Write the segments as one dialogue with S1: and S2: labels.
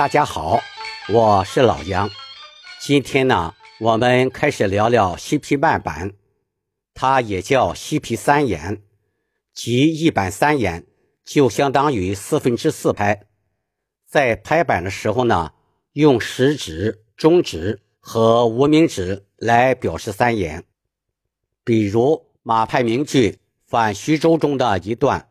S1: 大家好，我是老杨。今天呢，我们开始聊聊西皮慢板，它也叫西皮三言，即一板三眼，就相当于四分之四拍。在拍板的时候呢，用食指、中指和无名指来表示三言。比如马派名剧《反徐州》中的一段。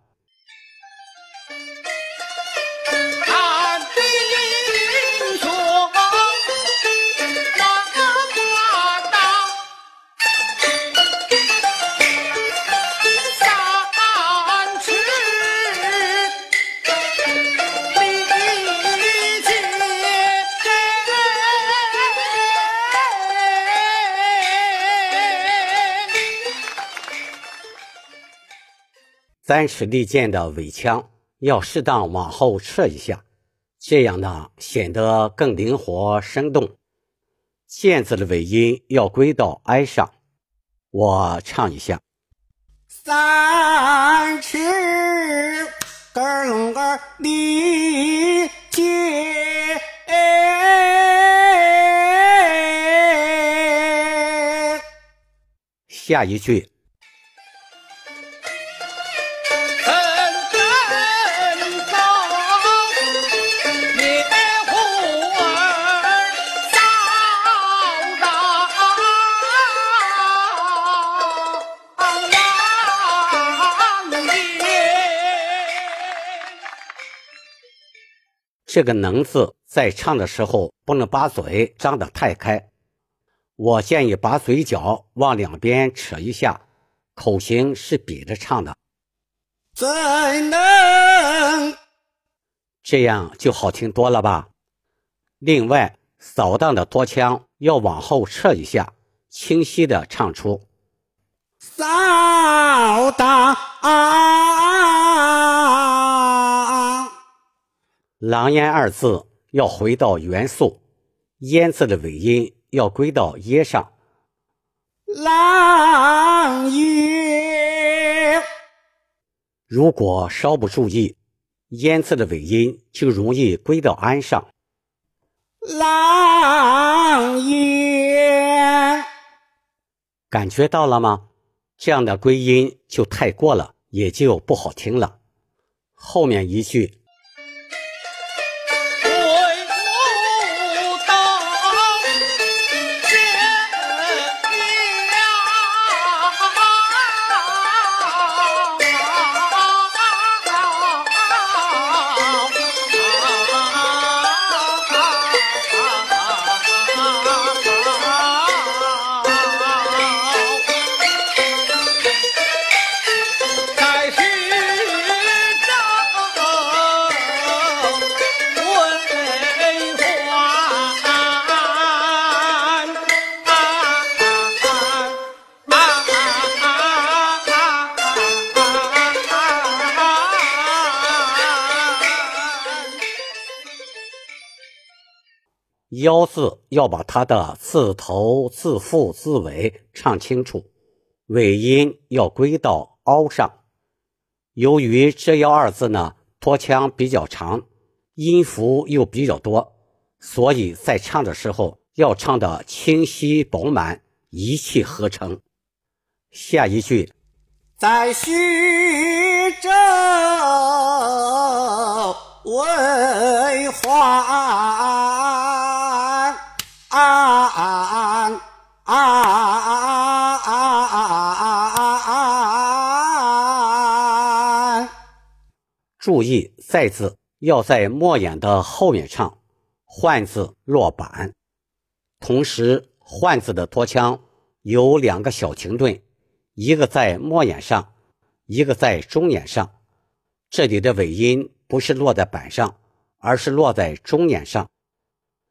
S1: 三尺利剑的尾腔要适当往后撤一下，这样呢显得更灵活生动。剑字的尾音要归到哀上。我唱一下：
S2: 三尺更个利剑，
S1: 下一句。这个“能”字在唱的时候不能把嘴张得太开，我建议把嘴角往两边扯一下，口型是瘪着唱的。
S2: 怎能？
S1: 这样就好听多了吧？另外，扫荡的多腔要往后撤一下，清晰的唱出“
S2: 扫荡”。
S1: 狼烟二字要回到元素，烟字的尾音要归到耶上。
S2: 狼烟，
S1: 如果稍不注意，烟字的尾音就容易归到安上。
S2: 狼烟，
S1: 感觉到了吗？这样的归音就太过了，也就不好听了。后面一句。腰字要把它的字头、字腹、字尾唱清楚，尾音要归到凹上。由于这腰二字呢，拖腔比较长，音符又比较多，所以在唱的时候要唱的清晰饱满，一气呵成。下一句，
S2: 在徐州为花。啊啊
S1: 啊啊啊啊啊啊啊啊啊啊！注意，在字要在末眼的后面唱，换字落板。同时，换字的拖腔有两个小停顿，一个在末眼上，一个在中眼上。这里的尾音不是落在板上，而是落在中眼上。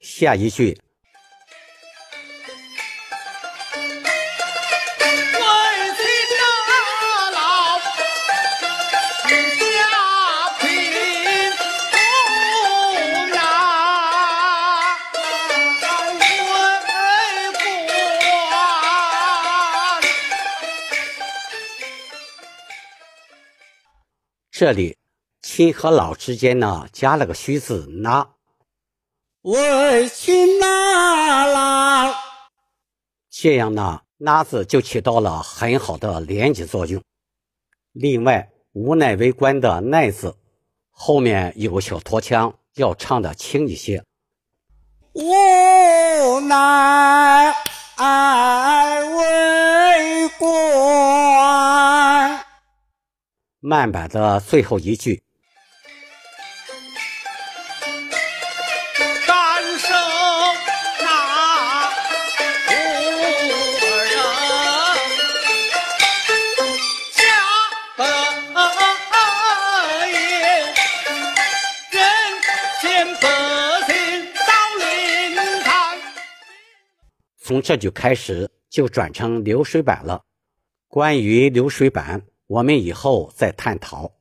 S1: 下一句。这里“亲”和“老”之间呢，加了个虚字“那”。
S2: 为亲那郎，
S1: 这样呢，那字就起到了很好的连接作用。另外，无奈为官的奈字后面有个小拖腔，要唱的轻一些。
S2: 无奈
S1: 慢板的最后一句。从这就开始就转成流水板了。关于流水板，我们以后再探讨。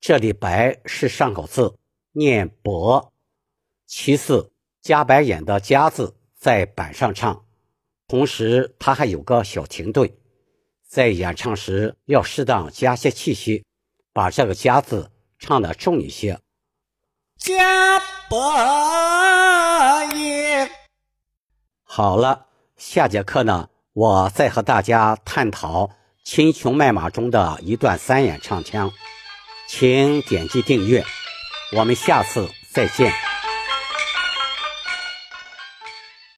S1: 这里“白”是上口字，念“伯”。其次，加白眼的“加”字在板上唱，同时它还有个小停顿，在演唱时要适当加些气息，把这个“加”字唱得重一些。
S2: 加白眼。
S1: 好了，下节课呢，我再和大家探讨《秦琼卖马》中的一段三眼唱腔，请点击订阅，我们下次再见。